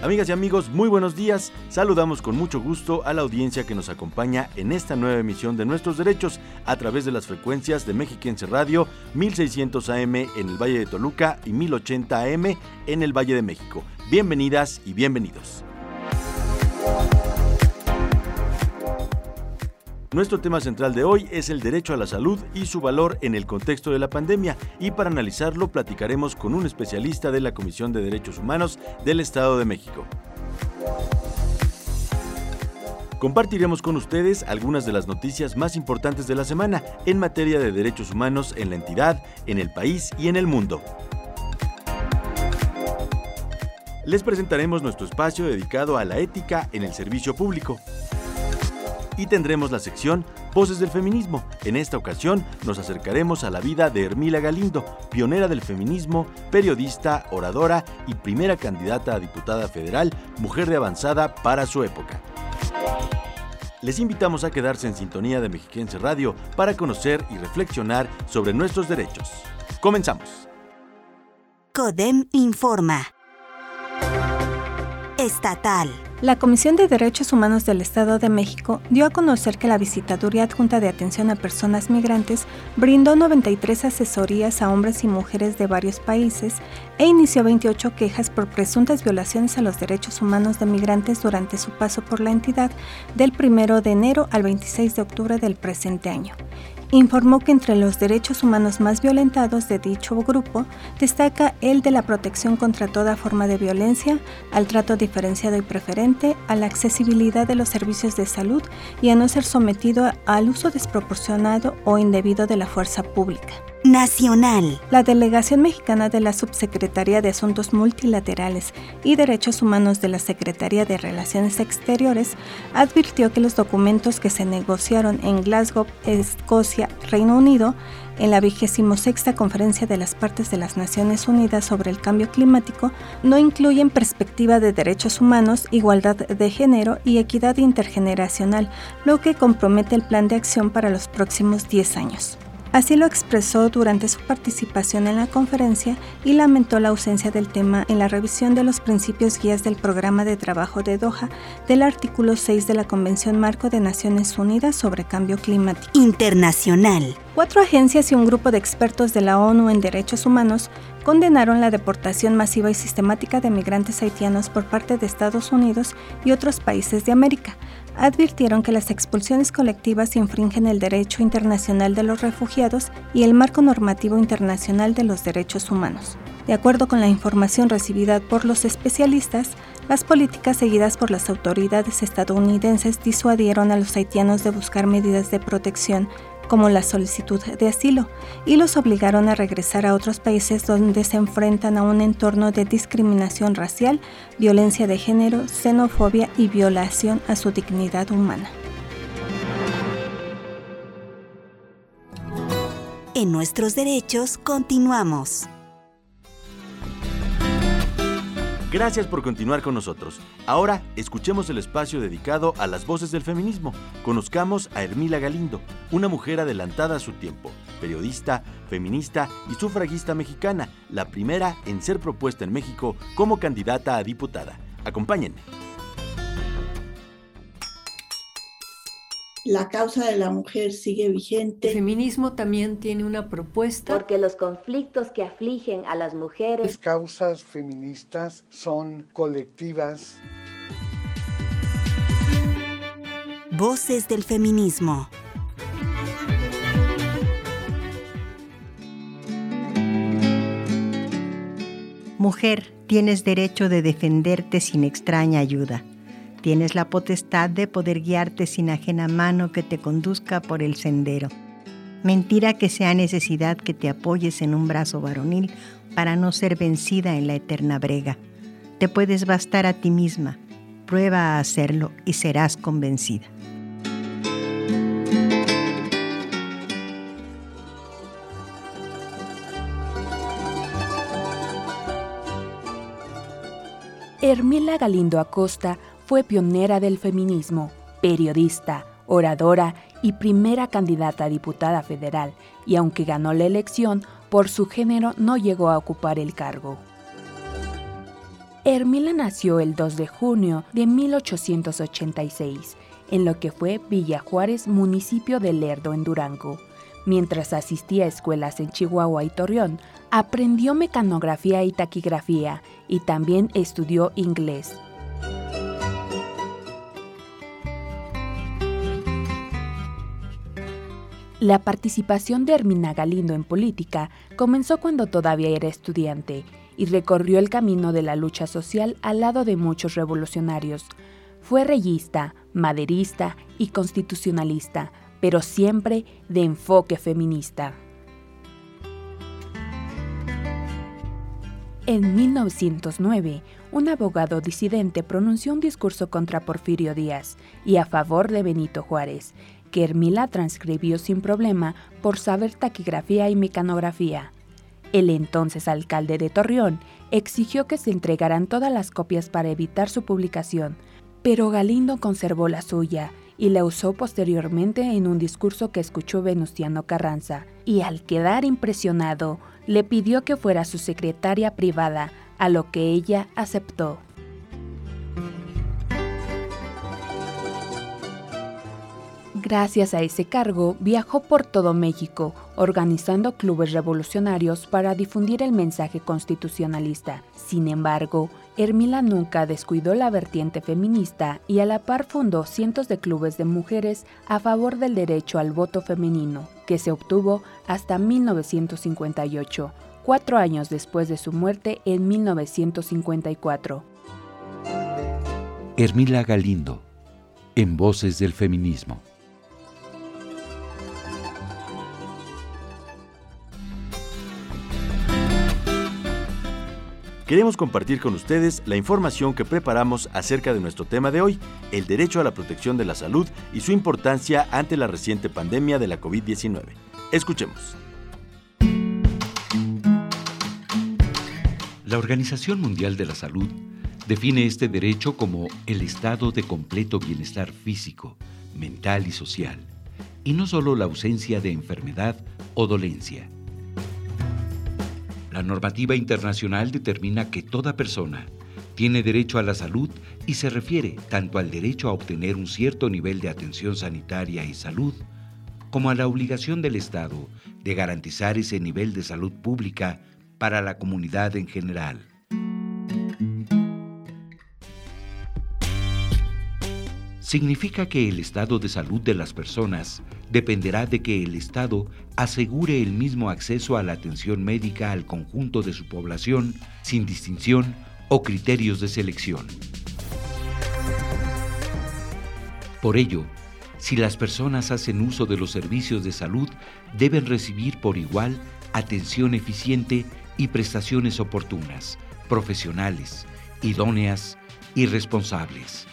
Amigas y amigos, muy buenos días. Saludamos con mucho gusto a la audiencia que nos acompaña en esta nueva emisión de Nuestros Derechos a través de las frecuencias de Mexiquense Radio 1600 AM en el Valle de Toluca y 1080 AM en el Valle de México. Bienvenidas y bienvenidos. Nuestro tema central de hoy es el derecho a la salud y su valor en el contexto de la pandemia y para analizarlo platicaremos con un especialista de la Comisión de Derechos Humanos del Estado de México. Compartiremos con ustedes algunas de las noticias más importantes de la semana en materia de derechos humanos en la entidad, en el país y en el mundo. Les presentaremos nuestro espacio dedicado a la ética en el servicio público y tendremos la sección Voces del Feminismo. En esta ocasión nos acercaremos a la vida de Hermila Galindo, pionera del feminismo, periodista, oradora y primera candidata a diputada federal, mujer de avanzada para su época. Les invitamos a quedarse en sintonía de Mexiquense Radio para conocer y reflexionar sobre nuestros derechos. Comenzamos. CODEM informa. Estatal. La Comisión de Derechos Humanos del Estado de México dio a conocer que la Visitaduría Adjunta de Atención a Personas Migrantes brindó 93 asesorías a hombres y mujeres de varios países e inició 28 quejas por presuntas violaciones a los derechos humanos de migrantes durante su paso por la entidad del 1 de enero al 26 de octubre del presente año informó que entre los derechos humanos más violentados de dicho grupo destaca el de la protección contra toda forma de violencia, al trato diferenciado y preferente, a la accesibilidad de los servicios de salud y a no ser sometido al uso desproporcionado o indebido de la fuerza pública. Nacional. La delegación mexicana de la Subsecretaría de Asuntos Multilaterales y Derechos Humanos de la Secretaría de Relaciones Exteriores advirtió que los documentos que se negociaron en Glasgow, Escocia, Reino Unido, en la vigésimo sexta Conferencia de las Partes de las Naciones Unidas sobre el Cambio Climático no incluyen perspectiva de derechos humanos, igualdad de género y equidad intergeneracional, lo que compromete el plan de acción para los próximos 10 años. Así lo expresó durante su participación en la conferencia y lamentó la ausencia del tema en la revisión de los principios guías del programa de trabajo de Doha del artículo 6 de la Convención Marco de Naciones Unidas sobre Cambio Climático. Internacional. Cuatro agencias y un grupo de expertos de la ONU en derechos humanos condenaron la deportación masiva y sistemática de migrantes haitianos por parte de Estados Unidos y otros países de América advirtieron que las expulsiones colectivas infringen el derecho internacional de los refugiados y el marco normativo internacional de los derechos humanos. De acuerdo con la información recibida por los especialistas, las políticas seguidas por las autoridades estadounidenses disuadieron a los haitianos de buscar medidas de protección como la solicitud de asilo, y los obligaron a regresar a otros países donde se enfrentan a un entorno de discriminación racial, violencia de género, xenofobia y violación a su dignidad humana. En nuestros derechos continuamos. Gracias por continuar con nosotros. Ahora escuchemos el espacio dedicado a las voces del feminismo. Conozcamos a Hermila Galindo, una mujer adelantada a su tiempo, periodista, feminista y sufragista mexicana, la primera en ser propuesta en México como candidata a diputada. Acompáñenme. La causa de la mujer sigue vigente. El feminismo también tiene una propuesta. Porque los conflictos que afligen a las mujeres. Las causas feministas son colectivas. Voces del feminismo. Mujer, tienes derecho de defenderte sin extraña ayuda. Tienes la potestad de poder guiarte sin ajena mano que te conduzca por el sendero. Mentira que sea necesidad que te apoyes en un brazo varonil para no ser vencida en la eterna brega. Te puedes bastar a ti misma. Prueba a hacerlo y serás convencida. Hermila Galindo Acosta fue pionera del feminismo, periodista, oradora y primera candidata a diputada federal, y aunque ganó la elección, por su género no llegó a ocupar el cargo. Hermila nació el 2 de junio de 1886 en lo que fue Villa Juárez, municipio de Lerdo, en Durango. Mientras asistía a escuelas en Chihuahua y Torreón, aprendió mecanografía y taquigrafía y también estudió inglés. La participación de Hermina Galindo en política comenzó cuando todavía era estudiante y recorrió el camino de la lucha social al lado de muchos revolucionarios. Fue reyista, maderista y constitucionalista, pero siempre de enfoque feminista. En 1909, un abogado disidente pronunció un discurso contra Porfirio Díaz y a favor de Benito Juárez, que Hermila transcribió sin problema por saber taquigrafía y mecanografía. El entonces alcalde de Torreón exigió que se entregaran todas las copias para evitar su publicación, pero Galindo conservó la suya y la usó posteriormente en un discurso que escuchó Venustiano Carranza, y al quedar impresionado, le pidió que fuera su secretaria privada, a lo que ella aceptó. Gracias a ese cargo, viajó por todo México, organizando clubes revolucionarios para difundir el mensaje constitucionalista. Sin embargo, Hermila nunca descuidó la vertiente feminista y a la par fundó cientos de clubes de mujeres a favor del derecho al voto femenino, que se obtuvo hasta 1958, cuatro años después de su muerte en 1954. Hermila Galindo, en Voces del Feminismo. Queremos compartir con ustedes la información que preparamos acerca de nuestro tema de hoy, el derecho a la protección de la salud y su importancia ante la reciente pandemia de la COVID-19. Escuchemos. La Organización Mundial de la Salud define este derecho como el estado de completo bienestar físico, mental y social, y no solo la ausencia de enfermedad o dolencia. La normativa internacional determina que toda persona tiene derecho a la salud y se refiere tanto al derecho a obtener un cierto nivel de atención sanitaria y salud, como a la obligación del Estado de garantizar ese nivel de salud pública para la comunidad en general. Significa que el estado de salud de las personas dependerá de que el Estado asegure el mismo acceso a la atención médica al conjunto de su población sin distinción o criterios de selección. Por ello, si las personas hacen uso de los servicios de salud, deben recibir por igual atención eficiente y prestaciones oportunas, profesionales, idóneas y responsables.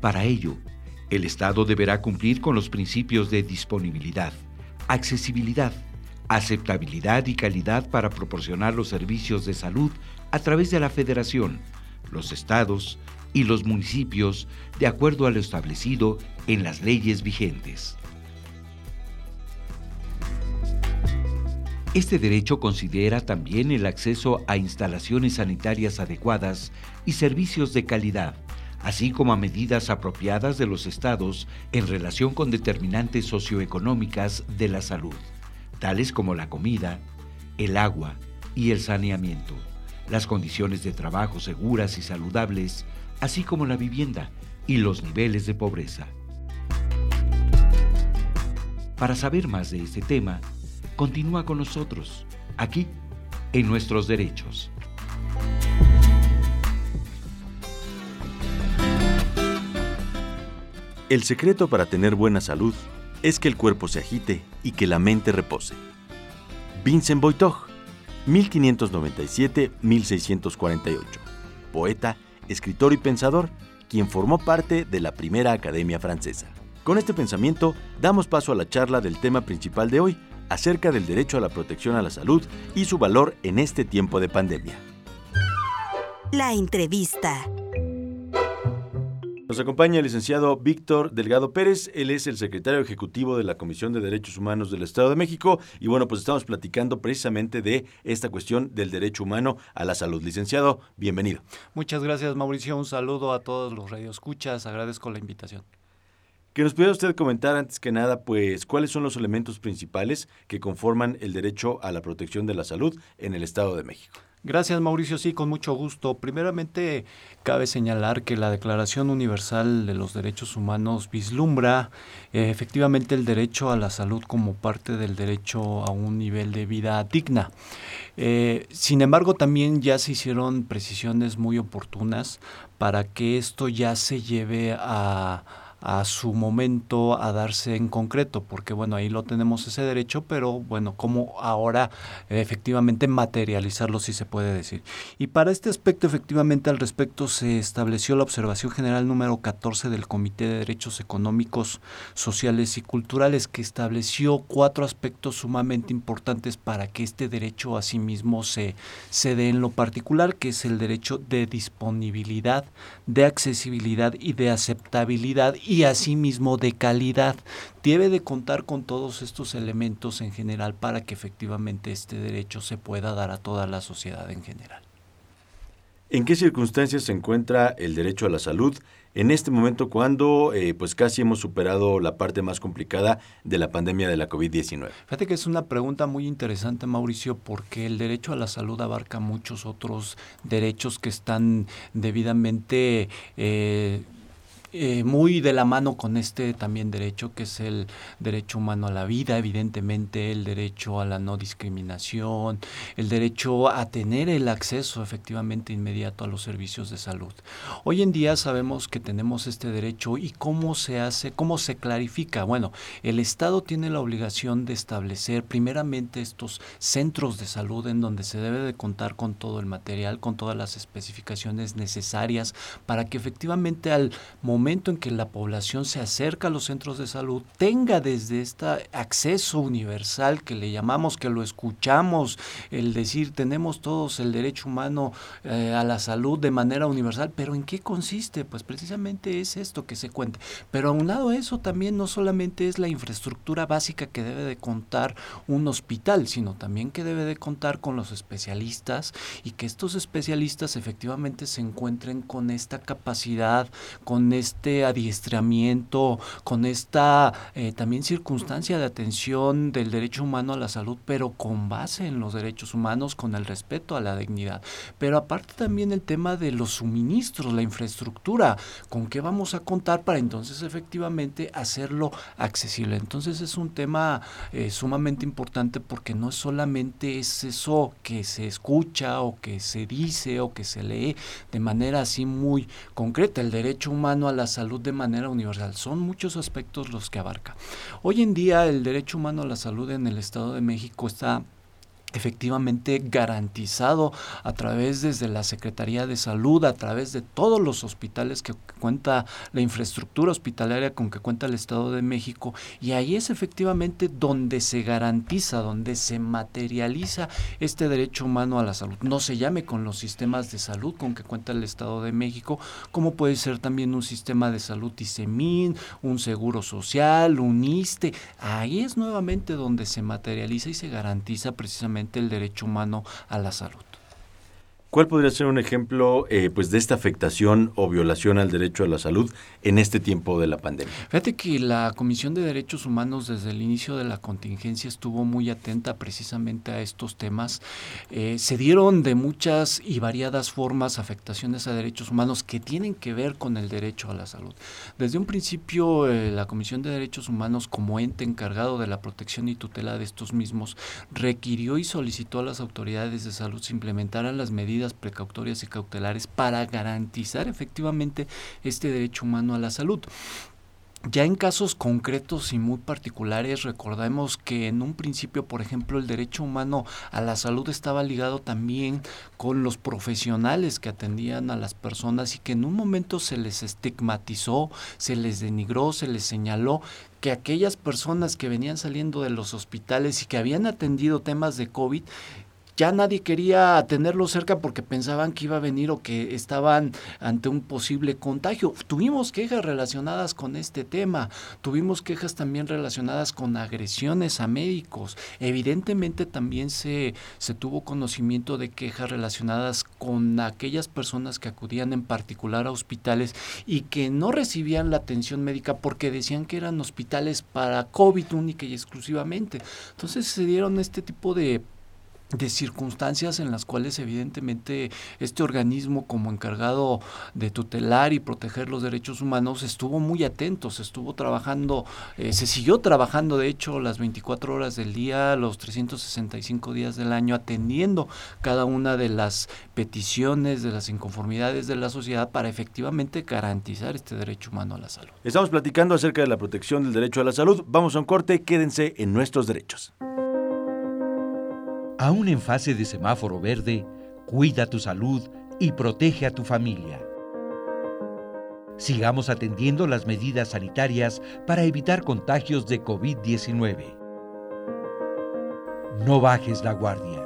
Para ello, el Estado deberá cumplir con los principios de disponibilidad, accesibilidad, aceptabilidad y calidad para proporcionar los servicios de salud a través de la Federación, los estados y los municipios de acuerdo a lo establecido en las leyes vigentes. Este derecho considera también el acceso a instalaciones sanitarias adecuadas y servicios de calidad, así como a medidas apropiadas de los estados en relación con determinantes socioeconómicas de la salud, tales como la comida, el agua y el saneamiento, las condiciones de trabajo seguras y saludables, así como la vivienda y los niveles de pobreza. Para saber más de este tema, continúa con nosotros, aquí, en Nuestros Derechos. El secreto para tener buena salud es que el cuerpo se agite y que la mente repose. Vincent Boitog, 1597-1648. Poeta, escritor y pensador, quien formó parte de la primera Academia Francesa. Con este pensamiento, damos paso a la charla del tema principal de hoy, acerca del derecho a la protección a la salud y su valor en este tiempo de pandemia. La entrevista. Nos acompaña el licenciado Víctor Delgado Pérez, él es el secretario ejecutivo de la Comisión de Derechos Humanos del Estado de México y bueno, pues estamos platicando precisamente de esta cuestión del derecho humano a la salud. Licenciado, bienvenido. Muchas gracias Mauricio, un saludo a todos los radioescuchas, agradezco la invitación. Que nos pudiera usted comentar antes que nada, pues, cuáles son los elementos principales que conforman el derecho a la protección de la salud en el Estado de México. Gracias Mauricio, sí, con mucho gusto. Primeramente, cabe señalar que la Declaración Universal de los Derechos Humanos vislumbra eh, efectivamente el derecho a la salud como parte del derecho a un nivel de vida digna. Eh, sin embargo, también ya se hicieron precisiones muy oportunas para que esto ya se lleve a a su momento a darse en concreto, porque bueno, ahí lo tenemos ese derecho, pero bueno, cómo ahora efectivamente materializarlo si se puede decir. Y para este aspecto, efectivamente al respecto se estableció la observación general número 14 del Comité de Derechos Económicos, Sociales y Culturales, que estableció cuatro aspectos sumamente importantes para que este derecho a sí mismo se, se dé en lo particular, que es el derecho de disponibilidad, de accesibilidad y de aceptabilidad y asimismo de calidad. Debe de contar con todos estos elementos en general para que efectivamente este derecho se pueda dar a toda la sociedad en general. ¿En qué circunstancias se encuentra el derecho a la salud en este momento cuando eh, pues casi hemos superado la parte más complicada de la pandemia de la COVID-19? Fíjate que es una pregunta muy interesante, Mauricio, porque el derecho a la salud abarca muchos otros derechos que están debidamente... Eh, eh, muy de la mano con este también derecho, que es el derecho humano a la vida, evidentemente, el derecho a la no discriminación, el derecho a tener el acceso efectivamente inmediato a los servicios de salud. Hoy en día sabemos que tenemos este derecho y cómo se hace, cómo se clarifica. Bueno, el Estado tiene la obligación de establecer primeramente estos centros de salud en donde se debe de contar con todo el material, con todas las especificaciones necesarias para que efectivamente al momento momento en que la población se acerca a los centros de salud, tenga desde este acceso universal que le llamamos, que lo escuchamos, el decir tenemos todos el derecho humano eh, a la salud de manera universal, pero ¿en qué consiste? Pues precisamente es esto que se cuente. Pero aunado a eso también no solamente es la infraestructura básica que debe de contar un hospital, sino también que debe de contar con los especialistas y que estos especialistas efectivamente se encuentren con esta capacidad, con esta este adiestramiento, con esta eh, también circunstancia de atención del derecho humano a la salud, pero con base en los derechos humanos, con el respeto a la dignidad. Pero aparte también el tema de los suministros, la infraestructura, con qué vamos a contar para entonces efectivamente hacerlo accesible. Entonces es un tema eh, sumamente importante porque no solamente es eso que se escucha o que se dice o que se lee de manera así muy concreta, el derecho humano a la salud de manera universal. Son muchos aspectos los que abarca. Hoy en día el derecho humano a la salud en el Estado de México está efectivamente garantizado a través desde la Secretaría de Salud, a través de todos los hospitales que cuenta la infraestructura hospitalaria con que cuenta el Estado de México y ahí es efectivamente donde se garantiza, donde se materializa este derecho humano a la salud. No se llame con los sistemas de salud con que cuenta el Estado de México, como puede ser también un sistema de salud ISEMIN, un seguro social, un ISTE, ahí es nuevamente donde se materializa y se garantiza precisamente el derecho humano a la salud. ¿Cuál podría ser un ejemplo eh, pues de esta afectación o violación al derecho a la salud en este tiempo de la pandemia? Fíjate que la Comisión de Derechos Humanos desde el inicio de la contingencia estuvo muy atenta precisamente a estos temas. Eh, se dieron de muchas y variadas formas afectaciones a derechos humanos que tienen que ver con el derecho a la salud. Desde un principio eh, la Comisión de Derechos Humanos como ente encargado de la protección y tutela de estos mismos requirió y solicitó a las autoridades de salud se implementaran las medidas precautorias y cautelares para garantizar efectivamente este derecho humano a la salud. ya en casos concretos y muy particulares, recordemos que en un principio, por ejemplo, el derecho humano a la salud estaba ligado también con los profesionales que atendían a las personas y que en un momento se les estigmatizó, se les denigró, se les señaló que aquellas personas que venían saliendo de los hospitales y que habían atendido temas de COVID ya nadie quería tenerlo cerca porque pensaban que iba a venir o que estaban ante un posible contagio. Tuvimos quejas relacionadas con este tema, tuvimos quejas también relacionadas con agresiones a médicos. Evidentemente también se, se tuvo conocimiento de quejas relacionadas con aquellas personas que acudían en particular a hospitales y que no recibían la atención médica porque decían que eran hospitales para COVID única y exclusivamente. Entonces se dieron este tipo de de circunstancias en las cuales evidentemente este organismo como encargado de tutelar y proteger los derechos humanos estuvo muy atento, se estuvo trabajando, eh, se siguió trabajando de hecho las 24 horas del día, los 365 días del año, atendiendo cada una de las peticiones, de las inconformidades de la sociedad para efectivamente garantizar este derecho humano a la salud. Estamos platicando acerca de la protección del derecho a la salud. Vamos a un corte, quédense en nuestros derechos. Aún en fase de semáforo verde, cuida tu salud y protege a tu familia. Sigamos atendiendo las medidas sanitarias para evitar contagios de COVID-19. No bajes la guardia.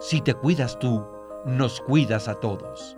Si te cuidas tú, nos cuidas a todos.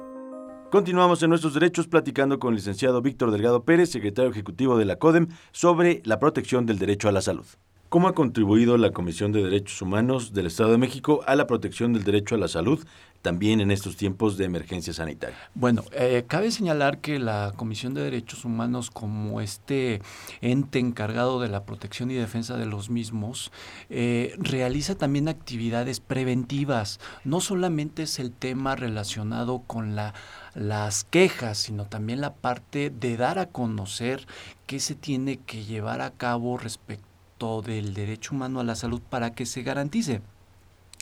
Continuamos en nuestros derechos platicando con el licenciado Víctor Delgado Pérez, secretario ejecutivo de la CODEM, sobre la protección del derecho a la salud. ¿Cómo ha contribuido la Comisión de Derechos Humanos del Estado de México a la protección del derecho a la salud también en estos tiempos de emergencia sanitaria? Bueno, eh, cabe señalar que la Comisión de Derechos Humanos, como este ente encargado de la protección y defensa de los mismos, eh, realiza también actividades preventivas. No solamente es el tema relacionado con la las quejas, sino también la parte de dar a conocer qué se tiene que llevar a cabo respecto del derecho humano a la salud para que se garantice.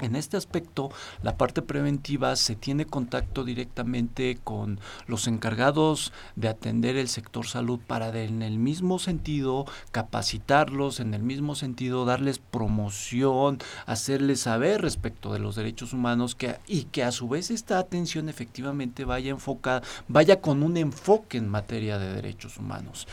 En este aspecto, la parte preventiva se tiene contacto directamente con los encargados de atender el sector salud para en el mismo sentido capacitarlos, en el mismo sentido darles promoción, hacerles saber respecto de los derechos humanos que, y que a su vez esta atención efectivamente vaya enfocada, vaya con un enfoque en materia de derechos humanos.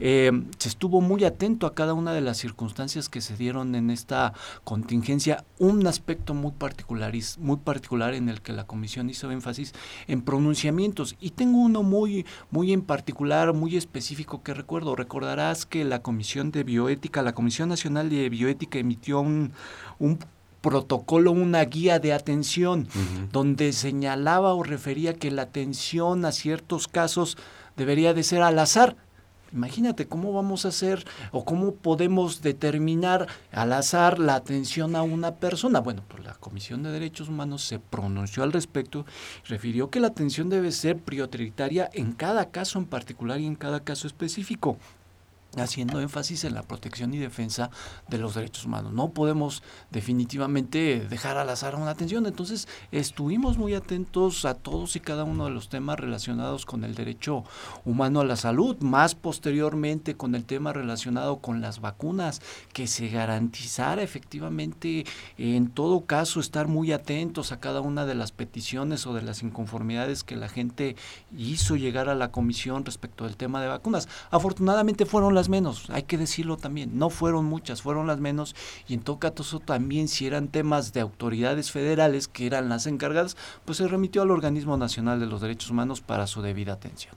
Eh, se estuvo muy atento a cada una de las circunstancias que se dieron en esta contingencia. Un aspecto muy particular, muy particular en el que la comisión hizo énfasis en pronunciamientos. Y tengo uno muy, muy en particular, muy específico que recuerdo. Recordarás que la Comisión de Bioética, la Comisión Nacional de Bioética emitió un, un protocolo, una guía de atención, donde señalaba o refería que la atención a ciertos casos debería de ser al azar Imagínate cómo vamos a hacer o cómo podemos determinar al azar la atención a una persona. Bueno, pues la Comisión de Derechos Humanos se pronunció al respecto, refirió que la atención debe ser prioritaria en cada caso en particular y en cada caso específico haciendo énfasis en la protección y defensa de los derechos humanos. No podemos definitivamente dejar al azar una atención. Entonces, estuvimos muy atentos a todos y cada uno de los temas relacionados con el derecho humano a la salud, más posteriormente con el tema relacionado con las vacunas, que se garantizara efectivamente en todo caso estar muy atentos a cada una de las peticiones o de las inconformidades que la gente hizo llegar a la comisión respecto del tema de vacunas. Afortunadamente fueron las menos, hay que decirlo también, no fueron muchas, fueron las menos y en todo caso también si eran temas de autoridades federales que eran las encargadas, pues se remitió al Organismo Nacional de los Derechos Humanos para su debida atención.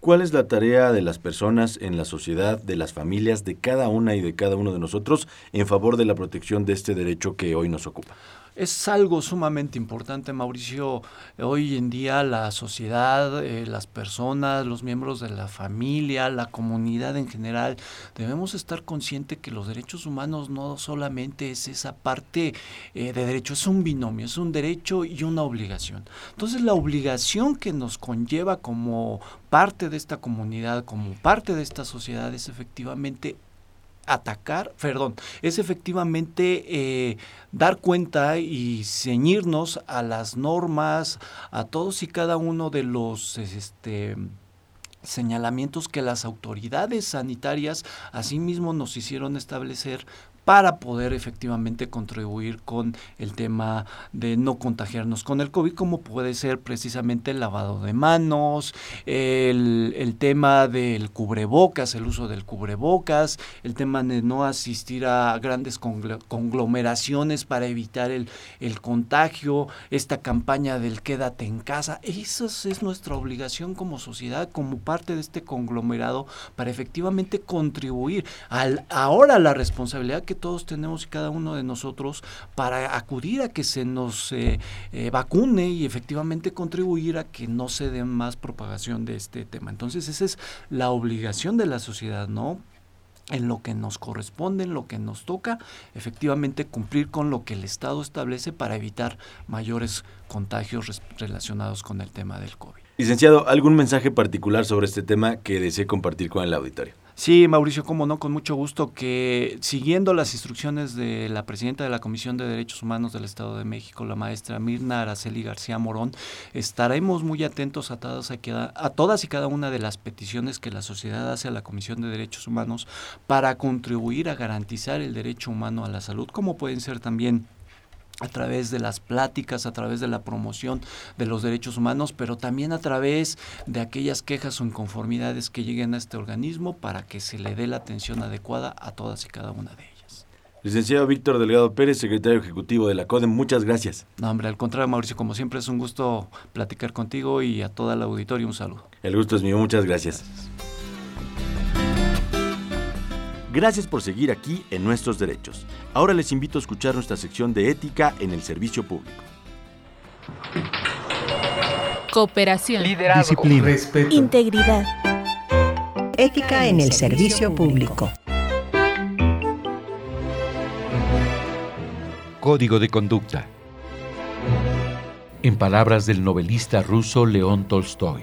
¿Cuál es la tarea de las personas en la sociedad, de las familias, de cada una y de cada uno de nosotros en favor de la protección de este derecho que hoy nos ocupa? Es algo sumamente importante, Mauricio. Hoy en día la sociedad, eh, las personas, los miembros de la familia, la comunidad en general, debemos estar conscientes que los derechos humanos no solamente es esa parte eh, de derecho, es un binomio, es un derecho y una obligación. Entonces la obligación que nos conlleva como parte de esta comunidad, como parte de esta sociedad, es efectivamente atacar, perdón, es efectivamente eh, dar cuenta y ceñirnos a las normas, a todos y cada uno de los este, señalamientos que las autoridades sanitarias asimismo nos hicieron establecer para poder efectivamente contribuir con el tema de no contagiarnos con el COVID, como puede ser precisamente el lavado de manos, el, tema del cubrebocas, el uso del cubrebocas, el tema de no asistir a grandes conglomeraciones para evitar el, el contagio, esta campaña del quédate en casa. Eso es nuestra obligación como sociedad, como parte de este conglomerado, para efectivamente contribuir al, ahora la responsabilidad que todos tenemos y cada uno de nosotros para acudir a que se nos eh, eh, vacune y efectivamente contribuir a que no se dé más propagación de este tema. Entonces esa es la obligación de la sociedad, ¿no? en lo que nos corresponde, en lo que nos toca, efectivamente cumplir con lo que el Estado establece para evitar mayores contagios relacionados con el tema del COVID. Licenciado, ¿algún mensaje particular sobre este tema que desee compartir con el auditorio? Sí, Mauricio, como no, con mucho gusto que siguiendo las instrucciones de la presidenta de la Comisión de Derechos Humanos del Estado de México, la maestra Mirna Araceli García Morón, estaremos muy atentos a todas, a todas y cada una de las peticiones que la sociedad hace a la Comisión de Derechos Humanos para contribuir a garantizar el derecho humano a la salud, como pueden ser también a través de las pláticas, a través de la promoción de los derechos humanos, pero también a través de aquellas quejas o inconformidades que lleguen a este organismo para que se le dé la atención adecuada a todas y cada una de ellas. Licenciado Víctor Delgado Pérez, secretario ejecutivo de la CODEM, muchas gracias. No, hombre, al contrario, Mauricio, como siempre es un gusto platicar contigo y a toda la auditorio un saludo. El gusto es mío, muchas gracias. Gracias por seguir aquí en Nuestros Derechos. Ahora les invito a escuchar nuestra sección de ética en el servicio público. Cooperación, disciplina, respeto, integridad, ética en el servicio público. Código de conducta. En palabras del novelista ruso León Tolstoy.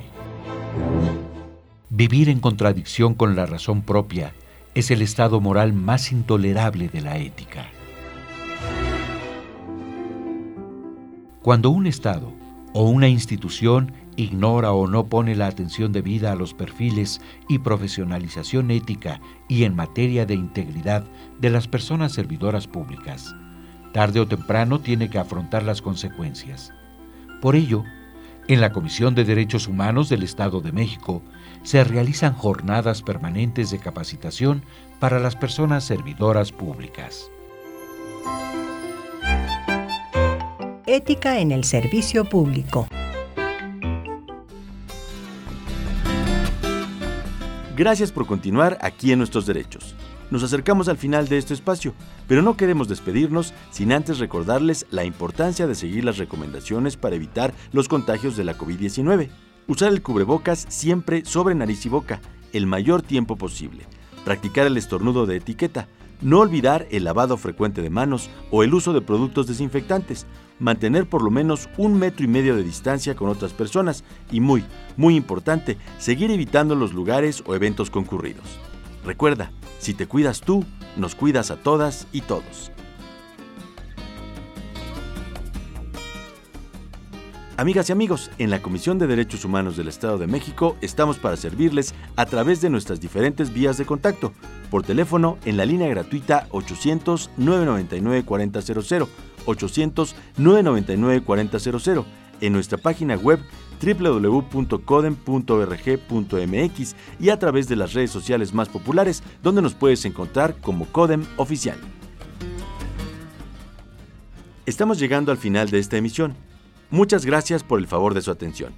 Vivir en contradicción con la razón propia es el estado moral más intolerable de la ética. Cuando un Estado o una institución ignora o no pone la atención debida a los perfiles y profesionalización ética y en materia de integridad de las personas servidoras públicas, tarde o temprano tiene que afrontar las consecuencias. Por ello, en la Comisión de Derechos Humanos del Estado de México se realizan jornadas permanentes de capacitación para las personas servidoras públicas. Ética en el servicio público. Gracias por continuar aquí en Nuestros Derechos. Nos acercamos al final de este espacio, pero no queremos despedirnos sin antes recordarles la importancia de seguir las recomendaciones para evitar los contagios de la COVID-19. Usar el cubrebocas siempre sobre nariz y boca, el mayor tiempo posible. Practicar el estornudo de etiqueta. No olvidar el lavado frecuente de manos o el uso de productos desinfectantes. Mantener por lo menos un metro y medio de distancia con otras personas. Y muy, muy importante, seguir evitando los lugares o eventos concurridos. Recuerda, si te cuidas tú, nos cuidas a todas y todos. Amigas y amigos, en la Comisión de Derechos Humanos del Estado de México estamos para servirles a través de nuestras diferentes vías de contacto, por teléfono en la línea gratuita 800-999-4000, 800-999-4000, en nuestra página web www.codem.org.mx y a través de las redes sociales más populares donde nos puedes encontrar como Codem Oficial. Estamos llegando al final de esta emisión. Muchas gracias por el favor de su atención.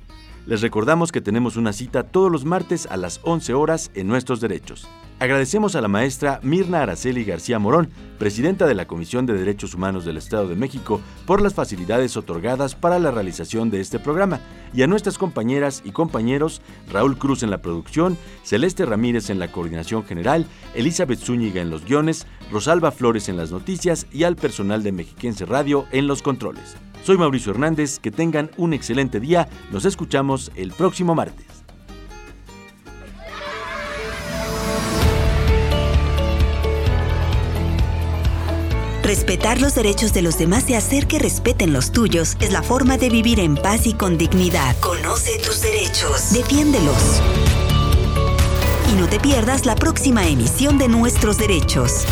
Les recordamos que tenemos una cita todos los martes a las 11 horas en Nuestros Derechos. Agradecemos a la maestra Mirna Araceli García Morón, presidenta de la Comisión de Derechos Humanos del Estado de México, por las facilidades otorgadas para la realización de este programa, y a nuestras compañeras y compañeros Raúl Cruz en la producción, Celeste Ramírez en la coordinación general, Elizabeth Zúñiga en los guiones, Rosalba Flores en las noticias y al personal de Mexiquense Radio en los controles. Soy Mauricio Hernández, que tengan un excelente día, nos escuchamos el próximo martes. Respetar los derechos de los demás y hacer que respeten los tuyos es la forma de vivir en paz y con dignidad. Conoce tus derechos. Defiéndelos. Y no te pierdas la próxima emisión de Nuestros Derechos.